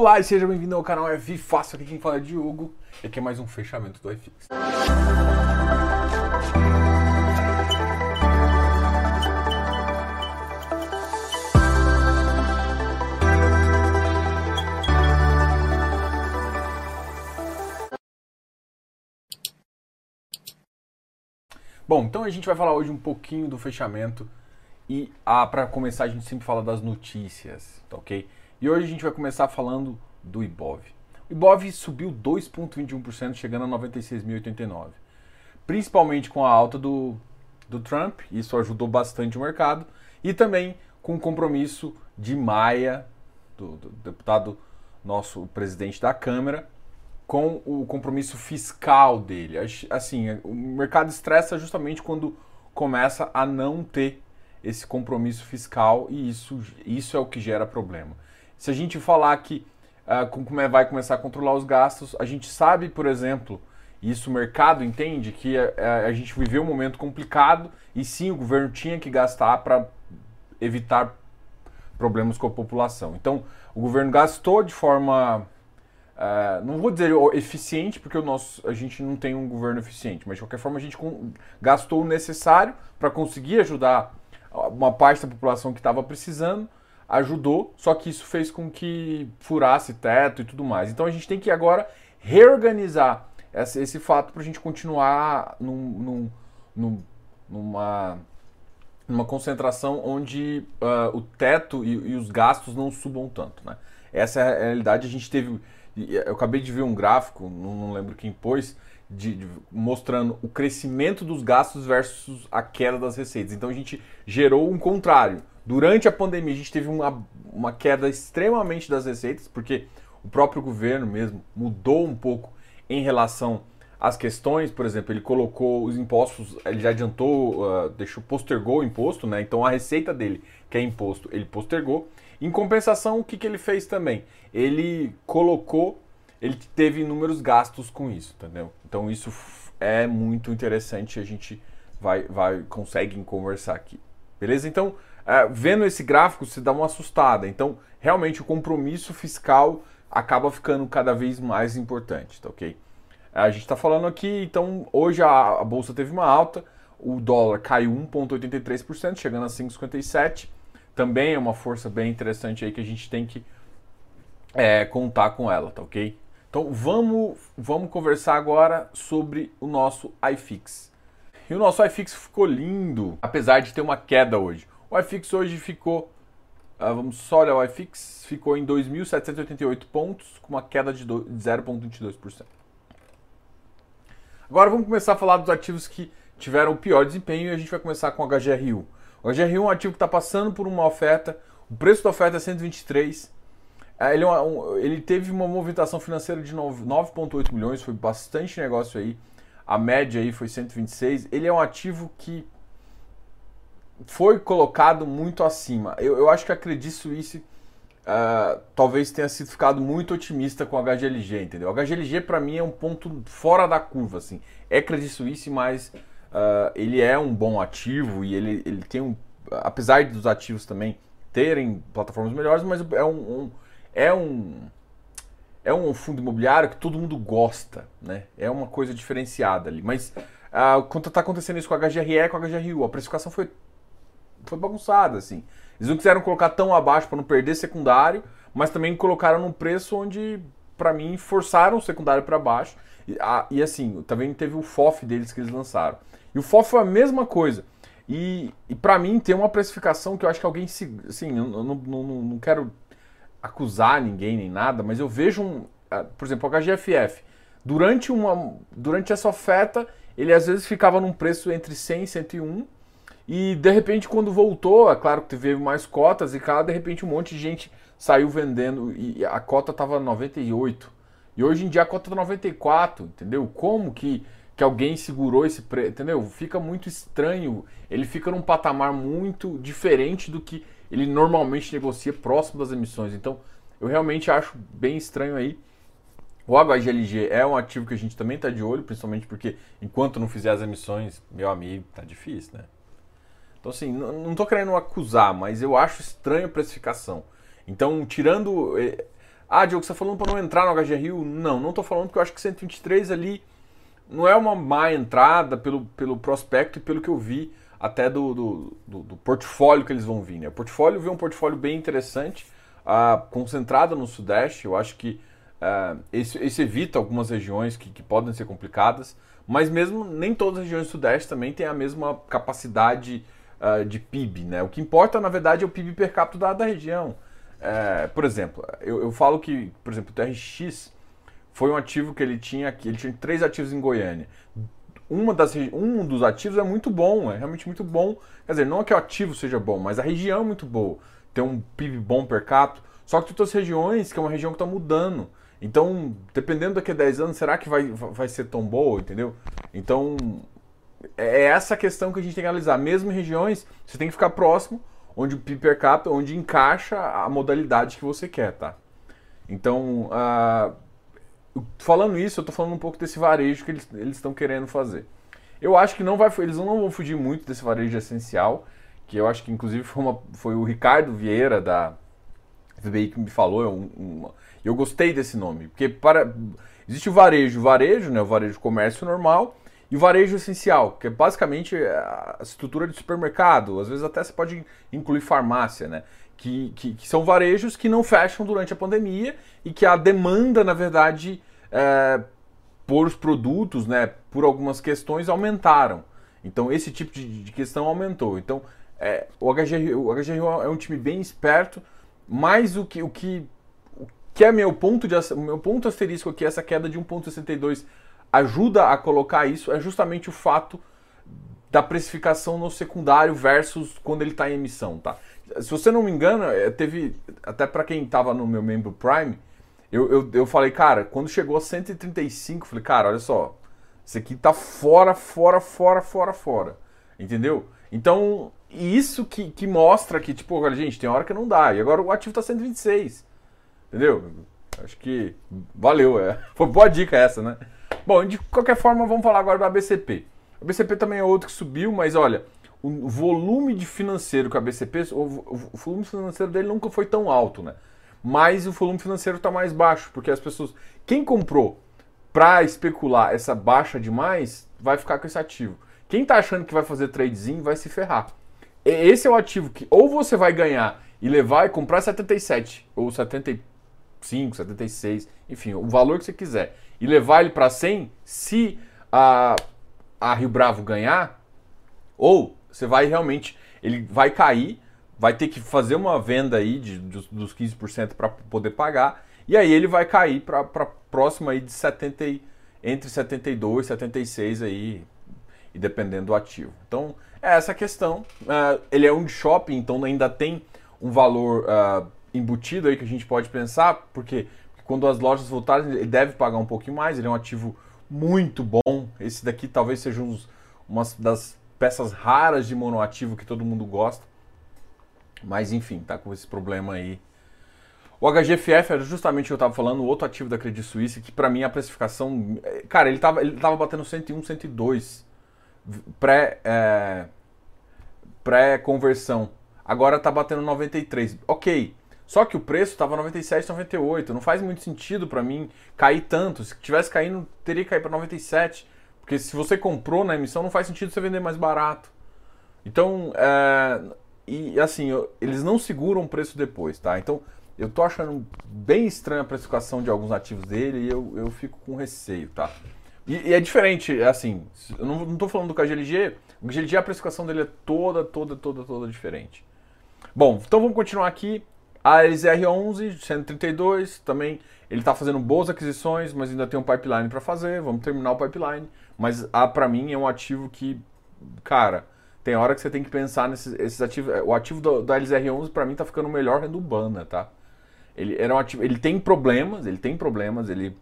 Olá e seja bem-vindo ao canal F Fácil, aqui quem fala é Diogo e aqui é mais um fechamento do iFix. Bom, então a gente vai falar hoje um pouquinho do fechamento e ah, para começar a gente sempre fala das notícias, tá ok? E hoje a gente vai começar falando do Ibov. O Ibov subiu 2,21%, chegando a 96.089. Principalmente com a alta do, do Trump, isso ajudou bastante o mercado. E também com o compromisso de Maia, do, do deputado nosso presidente da Câmara, com o compromisso fiscal dele. Assim, o mercado estressa justamente quando começa a não ter esse compromisso fiscal e isso, isso é o que gera problema. Se a gente falar que uh, como é, vai começar a controlar os gastos, a gente sabe, por exemplo, isso o mercado entende que a, eh, a gente viveu um momento complicado e sim o governo tinha que gastar para evitar problemas com a população. Então o governo gastou de forma uh, não vou dizer eficiente porque o nosso a gente não tem um governo eficiente, mas de qualquer forma a gente gastou o necessário para conseguir ajudar uma parte da população que estava precisando ajudou, só que isso fez com que furasse teto e tudo mais. Então a gente tem que agora reorganizar esse, esse fato para a gente continuar num, num, num, numa, numa concentração onde uh, o teto e, e, os gastos não subam tanto. Né? Essa é a realidade. A gente teve. Eu acabei de ver um gráfico, não, não lembro quem pôs, de, de, mostrando o crescimento dos gastos versus a queda das receitas. Então a gente gerou um contrário. Durante a pandemia, a gente teve uma, uma queda extremamente das receitas, porque o próprio governo mesmo mudou um pouco em relação às questões, por exemplo, ele colocou os impostos, ele já adiantou, uh, deixou, postergou o imposto, né? Então a receita dele, que é imposto, ele postergou. Em compensação, o que, que ele fez também? Ele colocou, ele teve inúmeros gastos com isso, entendeu? Então isso é muito interessante, a gente vai, vai consegue conversar aqui. Beleza? Então, é, vendo esse gráfico, você dá uma assustada. Então, realmente, o compromisso fiscal acaba ficando cada vez mais importante, tá ok? A gente está falando aqui, então, hoje a, a, bolsa teve uma alta, o dólar caiu 1,83%, chegando a 5,57. Também é uma força bem interessante aí que a gente tem que é, contar com ela, tá ok? Então, vamos, vamos conversar agora sobre o nosso iFix. E o nosso iFix ficou lindo, apesar de ter uma queda hoje. O iFix hoje ficou, uh, vamos só olhar o iFix, ficou em 2.788 pontos, com uma queda de 0,22%. Agora vamos começar a falar dos ativos que tiveram o pior desempenho e a gente vai começar com o HGRU. O HGRU é um ativo que está passando por uma oferta, o preço da oferta é 123, é, ele, é um, ele teve uma movimentação financeira de 9,8 milhões, foi bastante negócio aí. A média aí foi 126. Ele é um ativo que foi colocado muito acima. Eu, eu acho que a Credit Suisse uh, talvez tenha sido ficado muito otimista com a HGLG, entendeu? A HGLG para mim é um ponto fora da curva, assim. É Credit Suisse, mas uh, ele é um bom ativo e ele, ele tem um... Apesar dos ativos também terem plataformas melhores, mas é um, um é um é um fundo imobiliário que todo mundo gosta, né? É uma coisa diferenciada ali. Mas uh, quando está acontecendo isso com a HGRE e com a HGRU, a precificação foi foi bagunçada, assim. Eles não quiseram colocar tão abaixo para não perder secundário, mas também colocaram num preço onde, para mim, forçaram o secundário para baixo. E, a, e, assim, também teve o FOF deles que eles lançaram. E o FOF foi a mesma coisa. E, e para mim tem uma precificação que eu acho que alguém se. Assim, eu não, não, não, não quero acusar ninguém nem nada, mas eu vejo um. Por exemplo, o HGFF. Durante, uma, durante essa oferta, ele às vezes ficava num preço entre 100 e 101 e de repente, quando voltou, é claro que teve mais cotas e cá, de repente um monte de gente saiu vendendo e a cota estava 98. E hoje em dia a cota tá 94, entendeu? Como que, que alguém segurou esse preço, entendeu? Fica muito estranho. Ele fica num patamar muito diferente do que ele normalmente negocia próximo das emissões. Então, eu realmente acho bem estranho aí. O HGLG é um ativo que a gente também está de olho, principalmente porque enquanto não fizer as emissões, meu amigo, tá difícil, né? Então, assim, não estou querendo acusar, mas eu acho estranho a precificação. Então, tirando. Eh, Ah, Diogo, você está falando para não entrar no HGRU? Não, não estou falando porque eu acho que 123 ali não é uma má entrada pelo, pelo prospecto e pelo que eu vi até do, do, do, do portfólio que eles vão vir. Né? O portfólio vê um portfólio bem interessante, uh, concentrado no Sudeste. Eu acho que uh, esse, esse, evita algumas regiões que, que podem ser complicadas, mas mesmo nem todas as regiões do Sudeste também têm a mesma capacidade uh, de PIB. Né? O que importa, na verdade, é o PIB per capita da, da região. É, por exemplo, eu, eu, falo que, por exemplo, o TRX foi um ativo que ele tinha aqui, ele tinha três ativos em Goiânia. Uma das, um dos ativos é muito bom, é realmente muito bom. Quer dizer, não é que o ativo seja bom, mas a região é muito boa. Tem um PIB bom per capita. Só que tem outras regiões que é uma região que está mudando. Então, dependendo daqui a 10 anos, será que vai, vai ser tão boa, entendeu? Então, é essa questão que a gente tem que analisar. Mesmo em regiões, você tem que ficar próximo onde o PIB per capita, onde encaixa a modalidade que você quer, tá? Então, uh, falando isso, eu estou falando um pouco desse varejo que eles estão querendo fazer. Eu acho que não vai, eles não vão fugir muito desse varejo essencial, que eu acho que inclusive foi, uma, foi o Ricardo Vieira da FBI que me falou. Eu, eu gostei desse nome, porque para existe o varejo, varejo, né, o varejo comércio normal, e o varejo essencial, que é basicamente a estrutura de supermercado, às vezes até você pode incluir farmácia, né? Que, que, que são varejos que não fecham durante a pandemia e que a demanda, na verdade, é, por os produtos, né, por algumas questões, aumentaram. Então, esse tipo de, de questão aumentou. Então, é, o, HGR, o HGRU é um time bem esperto, mas o que, o que, o que é meu ponto, de, meu ponto asterisco aqui, essa queda de 1,62 ajuda a colocar isso é justamente o fato da precificação no secundário versus quando ele está em emissão, tá? Se você não me engana, é, teve até para quem estava no meu membro Prime, eu, eu, eu falei, cara, quando chegou a 135, falei, cara, olha só, isso aqui tá fora, fora, fora, fora, fora, entendeu? Então, isso que, que mostra que, tipo, olha, gente, tem hora que não dá, e agora o ativo tá 126, entendeu? Acho que valeu, é. foi boa dica essa, né? Bom, de qualquer forma, vamos falar agora do ABCP. O ABCP também é outro que subiu, mas olha, o volume de financeiro que a BCP, o, volume financeiro dele nunca foi tão alto, né? Mas o volume financeiro está mais baixo, porque as pessoas, quem comprou para especular essa baixa demais, vai ficar com esse ativo. Quem está achando que vai fazer tradezinho vai se ferrar. Esse é o ativo que ou você vai ganhar e levar e comprar 77 ou 75, 76, enfim, o valor que você quiser e levar ele para 100, se a, a Rio Bravo ganhar, ou você vai realmente, ele vai cair, vai ter que fazer uma venda aí de, dos, dos 15% para poder pagar, e aí ele vai cair para próximo aí de 70, entre 72 e 76 aí, e dependendo do ativo. Então, é essa questão. Uh, ele é um shopping, então ainda tem um valor uh, embutido aí que a gente pode pensar, porque quando as lojas voltarem, ele deve pagar um pouquinho mais, ele é um ativo muito bom. Esse daqui talvez seja um, uma das peças raras de monoativo que todo mundo gosta. Mas enfim, tá com esse problema aí. O HGFF era justamente o que eu estava falando, o outro ativo da Credit Suisse, que para mim a precificação. Cara, ele estava ele tava batendo 101, 102 pré, é, pré-conversão. Agora está batendo 93. Ok, só que o preço estava 97, 98. Não faz muito sentido para mim cair tanto. Se tivesse caindo, teria que cair para 97. Porque se você comprou na emissão, não faz sentido você vender mais barato. Então, é, e assim, eu, eles não seguram o preço depois, tá? Então, eu tô achando bem estranha a precificação de alguns ativos dele e eu, eu fico com receio, tá? E, e é diferente, é assim, eu não, não tô falando do KGLG, o KGLG, a precificação dele é toda, toda, toda, toda diferente. Bom, então vamos continuar aqui. A LZR11, 132, também ele está fazendo boas aquisições, mas ainda tem um pipeline para fazer, vamos terminar o pipeline. Mas a para mim é um ativo que, cara, tem hora que você tem que pensar nesses esses ativos. O ativo da LZR11 para mim está ficando melhor do Bana, tá? Ele era um ativo, ele tem problemas, ele tem problemas, ele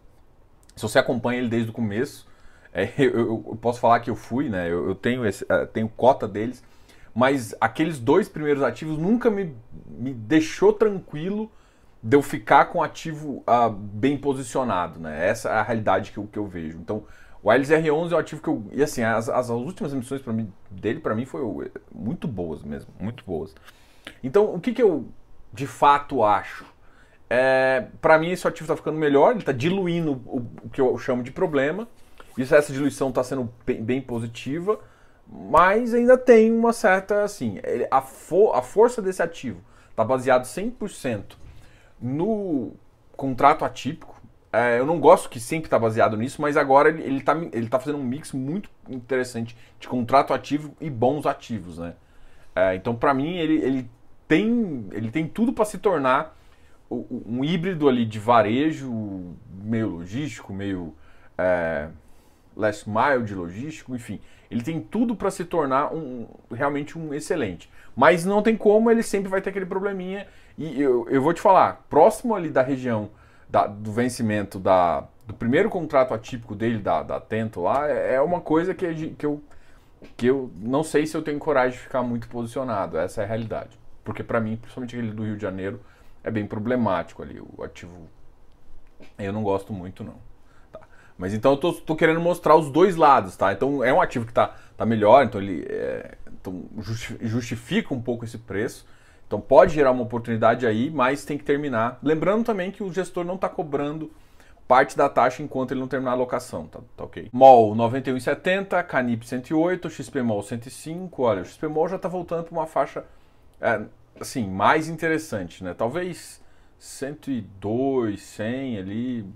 se você acompanha ele desde o começo, é, eu, eu, eu, posso falar que eu fui, né? Eu, eu tenho esse, uh, tenho cota deles mas aqueles dois primeiros ativos nunca me, me deixou tranquilo de eu ficar com o ativo uh, bem posicionado, né? Essa é a realidade que eu, que eu vejo. Então, o LZR11 é um ativo que eu... E assim, as, as últimas emissões mim, dele, para mim, foram muito boas mesmo, muito boas. Então, o que, que eu de fato acho? é, para mim esse ativo está ficando melhor, ele está diluindo o, o, que eu chamo de problema. Isso, essa diluição está sendo bem, bem, positiva, mas ainda tem uma certa, assim, a, for, a força desse ativo está baseado 100% no contrato atípico. É, eu não gosto que sempre está baseado nisso, mas agora ele está ele tá fazendo um mix muito interessante de contrato ativo e bons ativos, né? É, então, para mim, ele, ele, tem, ele tem tudo para se tornar um híbrido ali de varejo, meio logístico, meio é, last mile de logístico, enfim. Ele tem tudo para se tornar um, realmente um excelente. Mas não tem como, ele sempre vai ter aquele probleminha. E eu, eu vou te falar, próximo ali da região da, do vencimento da, do primeiro contrato atípico dele, da, da Tento lá, é, é uma coisa que, que, eu, que eu não sei se eu tenho coragem de ficar muito posicionado. Essa é a realidade. Porque para mim, principalmente aquele do Rio de Janeiro, é bem problemático ali. O ativo eu não gosto muito, não. Mas então eu tô, tô, querendo mostrar os dois lados, tá? Então é um ativo que tá, tá melhor, então ele é, então justifica um pouco esse preço. Então pode gerar uma oportunidade aí, mas tem que terminar. Lembrando também que o gestor não está cobrando parte da taxa enquanto ele não terminar a locação, tá, tá ok? MOL 91,70, Canip 108, XPMOL 105. Olha, o XPMOL já está voltando para uma faixa é, assim, mais interessante, né? Talvez 102, 100 ali,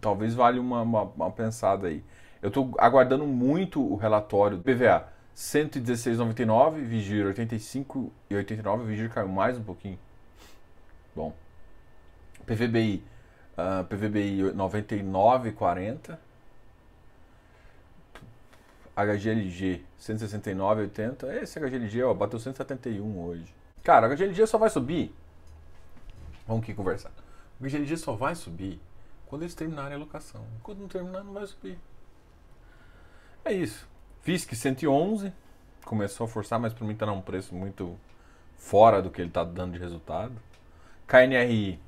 talvez valha uma, uma, uma pensada aí. Eu estou aguardando muito o relatório do PVA. 116,99, Vigir 85 e 89, Vigir caiu mais um pouquinho. Bom. PVBI, uh, PVBI 99,40. HGLG 169,80. Esse HGLG ó, bateu 171 hoje. Cara, o HGLG só vai subir. Vamos aqui conversar. O HGLG só vai subir quando eles terminarem a locação. Quando não terminar, não vai subir. É isso. FISC 111. Começou a forçar, mas para mim está num preço muito fora do que ele está dando de resultado. KNRI.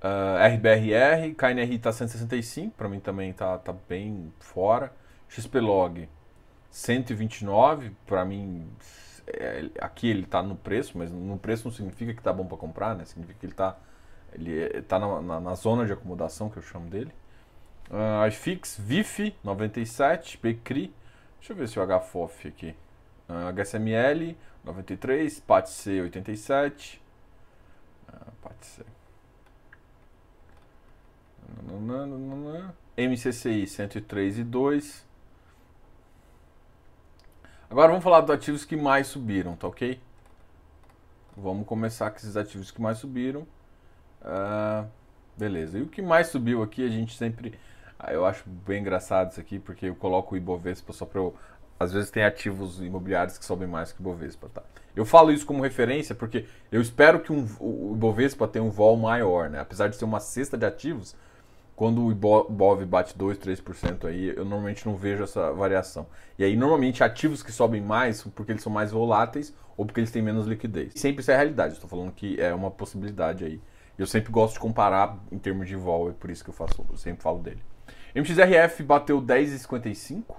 Uh, RBRR. KNRI está 165. Para mim também está tá bem fora. XPlog 129. Para mim é, aqui ele está no preço, mas no preço não significa que está bom para comprar, né? Significa que ele está ele está na, na, na, zona de acomodação que eu chamo dele. Uh, iFix, VIF 97, BCRI, deixa eu ver se o HFOF aqui. Uh, HSML 93, PATC 87. Uh, PATC. MCCI 103 e 2. Agora vamos falar dos ativos que mais subiram, tá ok? Vamos começar com esses ativos que mais subiram. Uh, beleza. E o que mais subiu aqui, a gente sempre. Ah, eu acho bem engraçado isso aqui, porque eu coloco o Ibovespa só para eu. Às vezes tem ativos imobiliários que sobem mais que o Ibovespa, tá? Eu falo isso como referência porque eu espero que um, o Ibovespa tenha um vol maior, né? Apesar de ser uma cesta de ativos, quando o IBOV bate 2, 3% aí, eu normalmente não vejo essa variação. E aí, normalmente, ativos que sobem mais porque eles são mais voláteis ou porque eles têm menos liquidez. Sempre isso é a realidade, estou falando que é uma possibilidade aí. Eu sempre gosto de comparar em termos de vol, é por isso que eu, faço, eu sempre falo dele. MXRF bateu 10,55.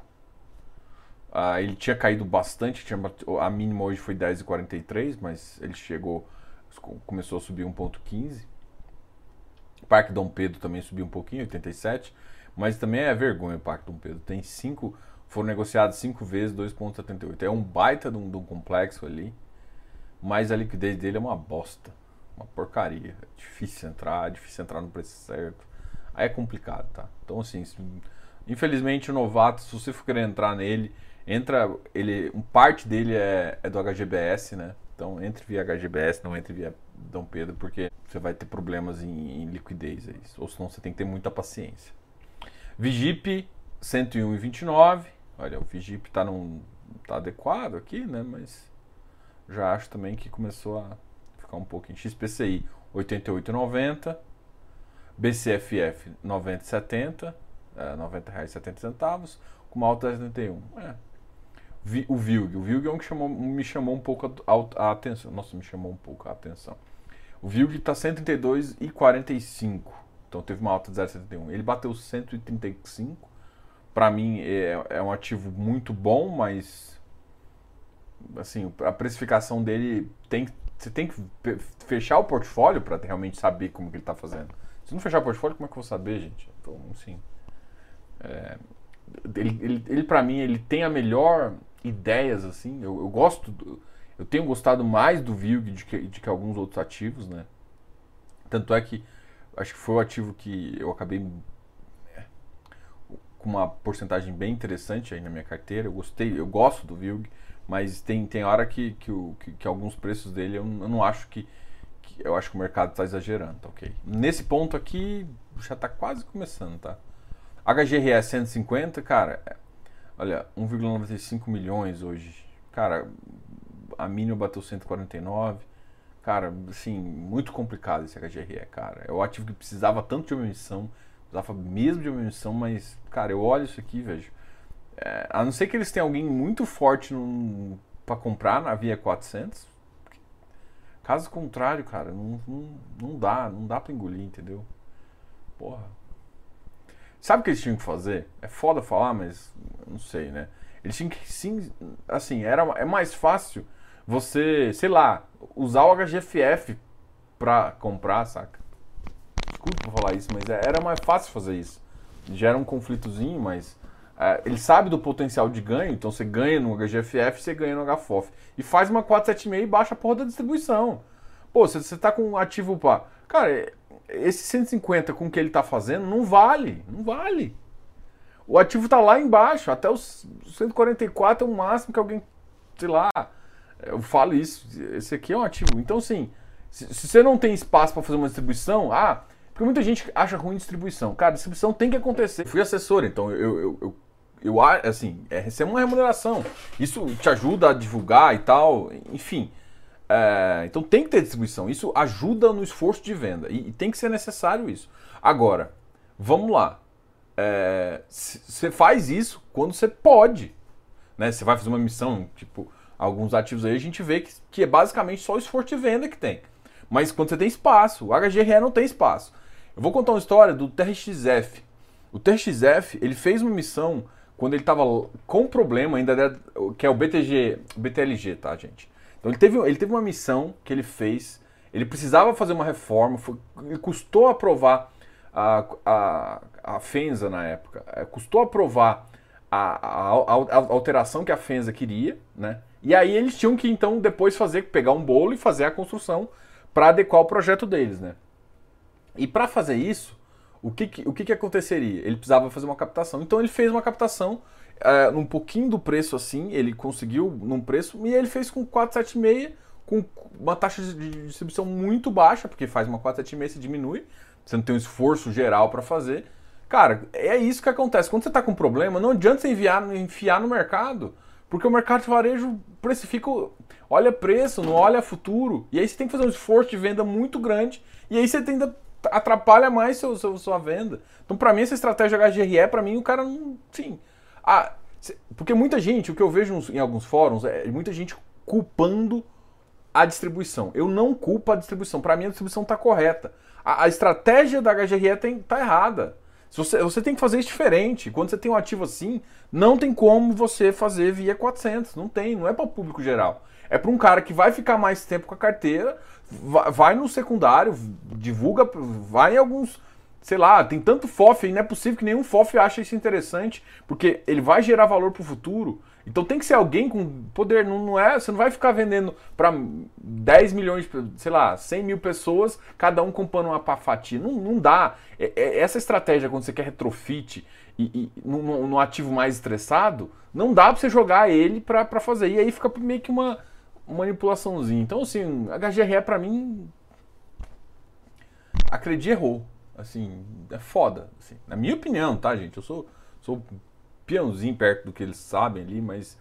Ah, ele tinha caído bastante, tinha, a mínima hoje foi 10,43, mas ele chegou, começou a subir 1,15. Parque Dom Pedro também subiu um pouquinho, 87. Mas também é vergonha o Parque Dom Pedro. Tem cinco, foram negociados cinco vezes 2,78. É um baita de um, de um, complexo ali. Mas a liquidez dele é uma bosta. Uma porcaria. É difícil entrar, é difícil entrar no preço certo. Aí é complicado, tá? Então assim, infelizmente o novato, se você for querer entrar nele, entra. ele um Parte dele é, é do HGBS, né? Então entre via HGBS, não entre via Dom Pedro, porque você vai ter problemas em, em liquidez. Aí, ou senão você tem que ter muita paciência. Vigip 101,29. Olha, o Vigip está tá adequado aqui, né? Mas já acho também que começou a ficar um em XPCI 88,90. BCFF 90,70. É, 90 reais 70 centavos. Com uma alta 71. É. O Vilg. O Vilg é um que chamou, me chamou um pouco a, a atenção. Nossa, me chamou um pouco a atenção. O VILG está 132,45. Então teve uma alta de 0,71. Ele bateu 135. Para mim é, é, um ativo muito bom, mas assim, a precificação dele tem, você tem que fechar o portfólio para realmente saber como que ele está fazendo. Se não fechar o portfólio, como é que eu vou saber, gente? Então, assim, é, ele, ele, ele para mim, ele tem a melhor ideias, assim. Eu, eu gosto, do, eu tenho gostado mais do VILG de que, de que alguns outros ativos, né? Tanto é que acho que foi o ativo que eu acabei é, com uma porcentagem bem interessante aí na minha carteira. Eu gostei, eu gosto do VILG, mas tem, tem hora que, que, o, que, que alguns preços dele eu, eu não acho que, que, Eu acho que o mercado está exagerando, tá ok? Nesse ponto aqui já está quase começando, tá? HGRE 150, cara, é, olha, 1,95 milhões hoje. Cara, a mínima bateu 149. Cara, assim, muito complicado esse HGRE, cara. É o ativo que precisava tanto de uma emissão, precisava mesmo de uma emissão, mas, cara, eu olho isso aqui, vejo. É, a não ser que eles tenham alguém muito forte para comprar na Via 400. Caso contrário, cara, não, não, não dá, não dá para engolir, entendeu? Porra. Sabe o que eles tinham que fazer? É foda falar, mas não sei, né? Eles tinham que sim, assim, era, é mais fácil você, sei lá, usar o HGFF pra comprar, saca? Desculpa falar isso, mas é, era mais fácil fazer isso. Gera um conflitozinho, mas ele sabe do potencial de ganho, então você ganha no HGFF, você ganha no HFOF. E faz uma 476 e baixa a porra da distribuição. Pô, você, você tá com um ativo para Cara, esse 150 com o que ele tá fazendo não vale, não vale. O ativo tá lá embaixo, até os 144 é o máximo que alguém, sei lá, eu falo isso, esse aqui é um ativo. Então, assim, se, se você não tem espaço para fazer uma distribuição, ah, porque muita gente acha ruim distribuição. Cara, distribuição tem que acontecer. Eu fui assessor, então eu, eu, eu, eu assim, é receber uma remuneração. Isso te ajuda a divulgar e tal, enfim. É, então tem que ter distribuição. Isso ajuda no esforço de venda e, e tem que ser necessário isso. Agora, vamos lá. Você é, faz isso quando você pode. Né? Você vai fazer uma missão, tipo, alguns ativos aí, a gente vê que, que é basicamente só o esforço de venda que tem. Mas quando você tem espaço, o HGRE não tem espaço. Eu vou contar uma história do TRXF. O TRXF, ele fez uma missão quando ele estava com problema ainda, que é o BTG, BTLG, tá, gente? Então ele teve, ele teve uma missão que ele fez, ele precisava fazer uma reforma, foi, ele custou aprovar a, a, a FENSA na época, é, custou aprovar a, a, a, alteração que a FENSA queria, né? E aí eles tinham que então depois fazer, pegar um bolo e fazer a construção para adequar o projeto deles, né? E para fazer isso, o que, que, o que, que aconteceria? Ele precisava fazer uma captação. Então ele fez uma captação uh, num pouquinho do preço assim, ele conseguiu num preço, e ele fez com 476, com uma taxa de distribuição muito baixa, porque faz uma 476 se diminui, você não tem um esforço geral para fazer. Cara, é isso que acontece. Quando você está com problema, não adianta você enviar, enfiar no mercado porque o mercado de varejo precifica, olha preço, não olha futuro. E aí você tem que fazer um esforço de venda muito grande. E aí você tenta atrapalha mais seu, seu sua venda. Então, para mim, essa estratégia HGRE, para mim, o cara não. Sim. Ah, porque muita gente, o que eu vejo em alguns fóruns, é muita gente culpando a distribuição. Eu não culpo a distribuição. Para mim, a distribuição está correta. A, a, estratégia da HGRE está errada. Você, você tem que fazer isso diferente. Quando você tem um ativo assim, não tem como você fazer via 400. Não tem, não é para o público geral. É para um cara que vai ficar mais tempo com a carteira, vai no secundário, divulga, vai em alguns, sei lá, tem tanto FOF aí, não é possível que nenhum FOF ache isso interessante, porque ele vai gerar valor para o futuro. Então tem que ser alguém com poder, não, não é, você não vai ficar vendendo para 10 milhões, sei lá, 100 mil pessoas, cada um comprando uma fatia. Não, não dá. É, é, essa estratégia, quando você quer retrofit e, e ativo mais estressado, não dá para você jogar ele para fazer. E aí fica meio que uma manipulaçãozinha. Então, assim, a HGRE para mim, acredite errou. Assim, é foda. Assim, na minha opinião, tá, gente? Eu sou, sou peãozinho perto do que eles sabem ali, mas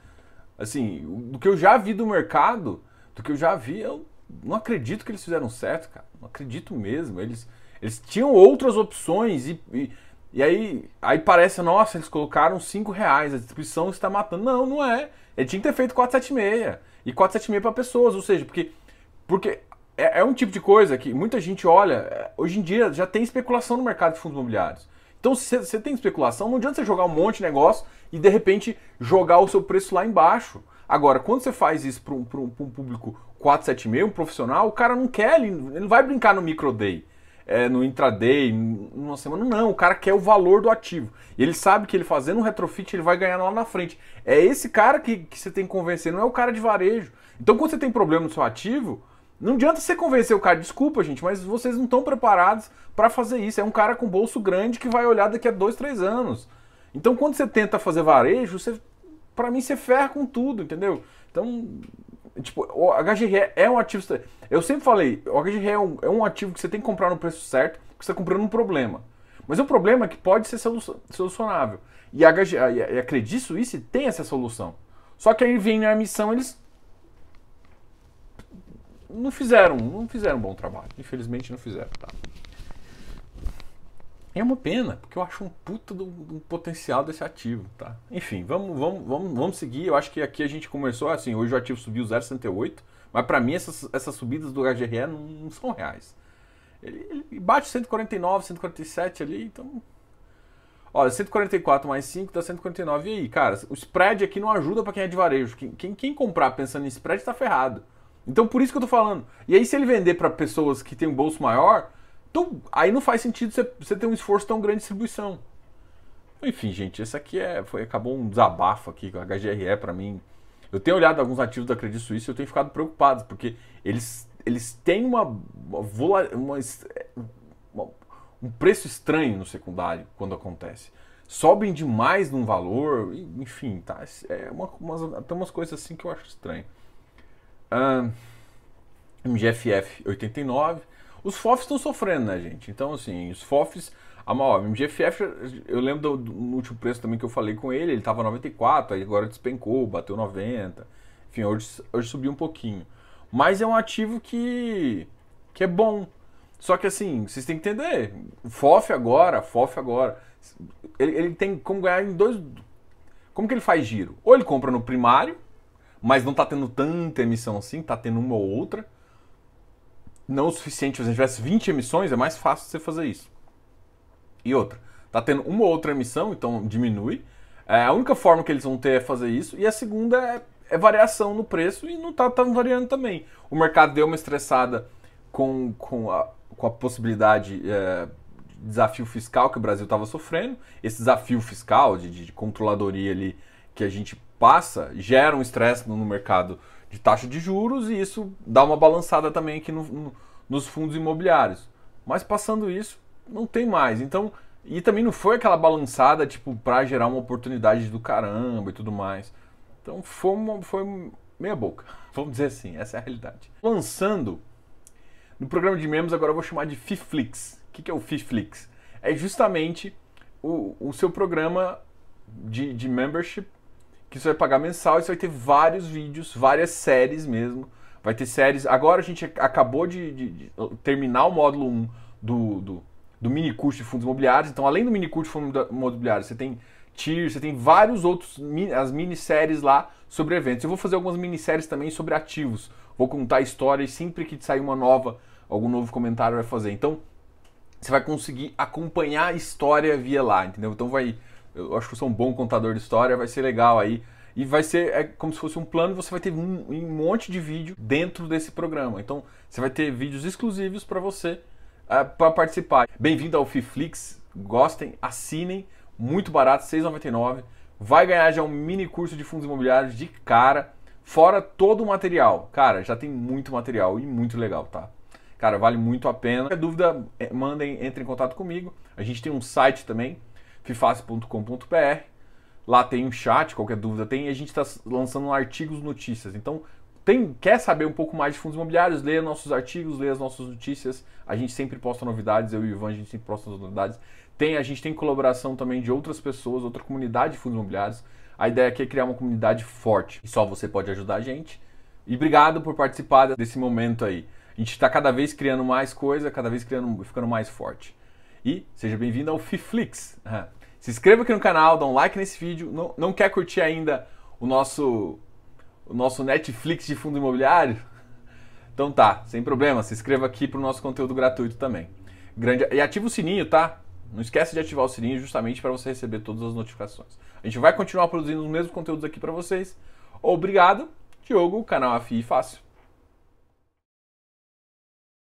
assim, do que eu já vi do mercado, do que eu já vi, eu não acredito que eles fizeram certo, cara. Não acredito mesmo. Eles, eles tinham outras opções e, e, e aí, aí parece, nossa, eles colocaram 5 reais, a distribuição está matando. Não, não é. Ele tinha que ter feito 476. E 476 para pessoas, ou seja, porque, porque é, é um tipo de coisa que muita gente olha. É, hoje em dia já tem especulação no mercado de fundos imobiliários. Então, se você tem especulação, não adianta você jogar um monte de negócio e de repente jogar o seu preço lá embaixo. Agora, quando você faz isso para um, um, um, público 476, um profissional, o cara não quer, ele, ele não vai brincar no microday, é, no intraday, numa semana. Não, o cara quer o valor do ativo. E ele sabe que ele fazendo um retrofit, ele vai ganhar lá na frente. É esse cara que, que você tem que convencer, não é o cara de varejo. Então, quando você tem problema no seu ativo, não adianta você convencer o cara, desculpa, gente, mas vocês não estão preparados para fazer isso. É um cara com bolso grande que vai olhar daqui a dois, três anos. Então, quando você tenta fazer varejo, você, para mim, você ferra com tudo, entendeu? Então, tipo, o HGRE é um ativo. Eu sempre falei, o HGRE é um, é um ativo que você tem que comprar no preço certo, porque você está comprando um problema. Mas o problema é que pode ser solucionável. E a, HG, a, a Credit Suisse tem essa solução. Só que aí vem na missão, eles não fizeram, não fizeram um bom trabalho. Infelizmente não fizeram, tá? É uma pena, porque eu acho um puta do, do, potencial desse ativo, tá? Enfim, vamos, vamos, vamos, vamos seguir. Eu acho que aqui a gente começou assim, hoje o ativo subiu 0,68, mas para mim essas, essas subidas do HGRE não, não são reais. Ele, ele, bate 149, 147 ali, então... Olha, 144 mais 5 dá 149. E aí, cara, o spread aqui não ajuda para quem é de varejo. Quem, quem, quem comprar pensando em spread está ferrado. Então por isso que eu tô falando. E aí se ele vender para pessoas que têm um bolso maior, aí não faz sentido você, você ter um esforço tão grande de distribuição. Enfim, gente, esse aqui é, foi, acabou um desabafo aqui com a HGRE para mim. Eu tenho olhado alguns ativos da Credit Suisse e eu tenho ficado preocupado, porque eles, eles têm uma, uma, uma, uma um preço estranho no secundário quando acontece. Sobem demais num valor, enfim, tá? É uma, umas, tem umas coisas assim que eu acho estranho. Uh, MGFF 89. Os FOFs estão sofrendo, né, gente? Então, assim, os FOFs. A maior, MGFF, eu lembro do, do, último preço também que eu falei com ele, ele estava 94, aí agora despencou, bateu 90. Enfim, hoje, hoje subiu um pouquinho. Mas é um ativo que, que é bom. Só que assim, vocês têm que entender, FOF agora, FOF agora, ele, ele tem como ganhar em dois. Como que ele faz giro? Ou ele compra no primário, mas não está tendo tanta emissão assim, está tendo uma ou outra. Não o suficiente, se você tivesse 20 emissões, é mais fácil você fazer isso. E outra, está tendo uma ou outra emissão, então diminui. É, a única forma que eles vão ter é fazer isso. E a segunda é, é variação no preço e não está tá variando também. O mercado deu uma estressada com, com, a, com a possibilidade é, de desafio fiscal que o Brasil estava sofrendo. Esse desafio fiscal de, de controladoria ali que a gente passa gera um estresse no mercado de taxa de juros e isso dá uma balançada também aqui no, no, nos fundos imobiliários. Mas passando isso, não tem mais. Então, e também não foi aquela balançada tipo para gerar uma oportunidade do caramba e tudo mais. Então foi, uma, foi meia boca, vamos dizer assim, essa é a realidade. Lançando no programa de membros, agora eu vou chamar de Fiflix. O que é o Fiflix? É justamente o, o seu programa de, de membership que você vai pagar mensal e você vai ter vários vídeos, várias séries mesmo. Vai ter séries. Agora a gente acabou de, de, de terminar o módulo 1 do, do, do, mini curso de fundos imobiliários. Então, além do mini curso de fundos imobiliários, você tem tier, você tem vários outros, as minisséries lá sobre eventos. Eu vou fazer algumas minisséries também sobre ativos. Vou contar histórias sempre que sair uma nova, algum novo comentário vai fazer. Então, você vai conseguir acompanhar a história via lá, entendeu? Então vai eu acho que eu sou um bom contador de história, vai ser legal aí. E vai ser é como se fosse um plano, você vai ter um, um monte de vídeo dentro desse programa. Então, você vai ter vídeos exclusivos para você é, para participar. Bem-vindo ao Fiflix, gostem, assinem, muito barato, R$ 6,99. Vai ganhar já um mini curso de fundos imobiliários de cara, fora todo o material. Cara, já tem muito material e muito legal, tá? Cara, vale muito a pena. Qualquer dúvida, é, mandem, entre em contato comigo. A gente tem um site também, fiface.com.br. Lá tem um chat, qualquer dúvida tem, e a gente está lançando artigos notícias. Então, tem, quer saber um pouco mais de fundos imobiliários, leia nossos artigos, leia as nossas notícias. A gente sempre posta novidades, eu e o Ivan, a gente sempre posta novidades. Tem, a gente tem colaboração também de outras pessoas, outra comunidade de fundos imobiliários. A ideia aqui é criar uma comunidade forte. E só você pode ajudar a gente. E obrigado por participar desse momento aí. A gente está cada vez criando mais coisa, cada vez criando, ficando mais forte. E seja bem-vindo ao Fiflix. Se inscreva aqui no canal, dá um like nesse vídeo. Não, não quer curtir ainda o nosso, o nosso Netflix de fundo imobiliário? Então tá, sem problema. Se inscreva aqui para o nosso conteúdo gratuito também. Grande... E ativa o sininho, tá? Não esquece de ativar o sininho justamente para você receber todas as notificações. A gente vai continuar produzindo os mesmos conteúdos aqui para vocês. Obrigado, Diogo, canal AFI Fácil.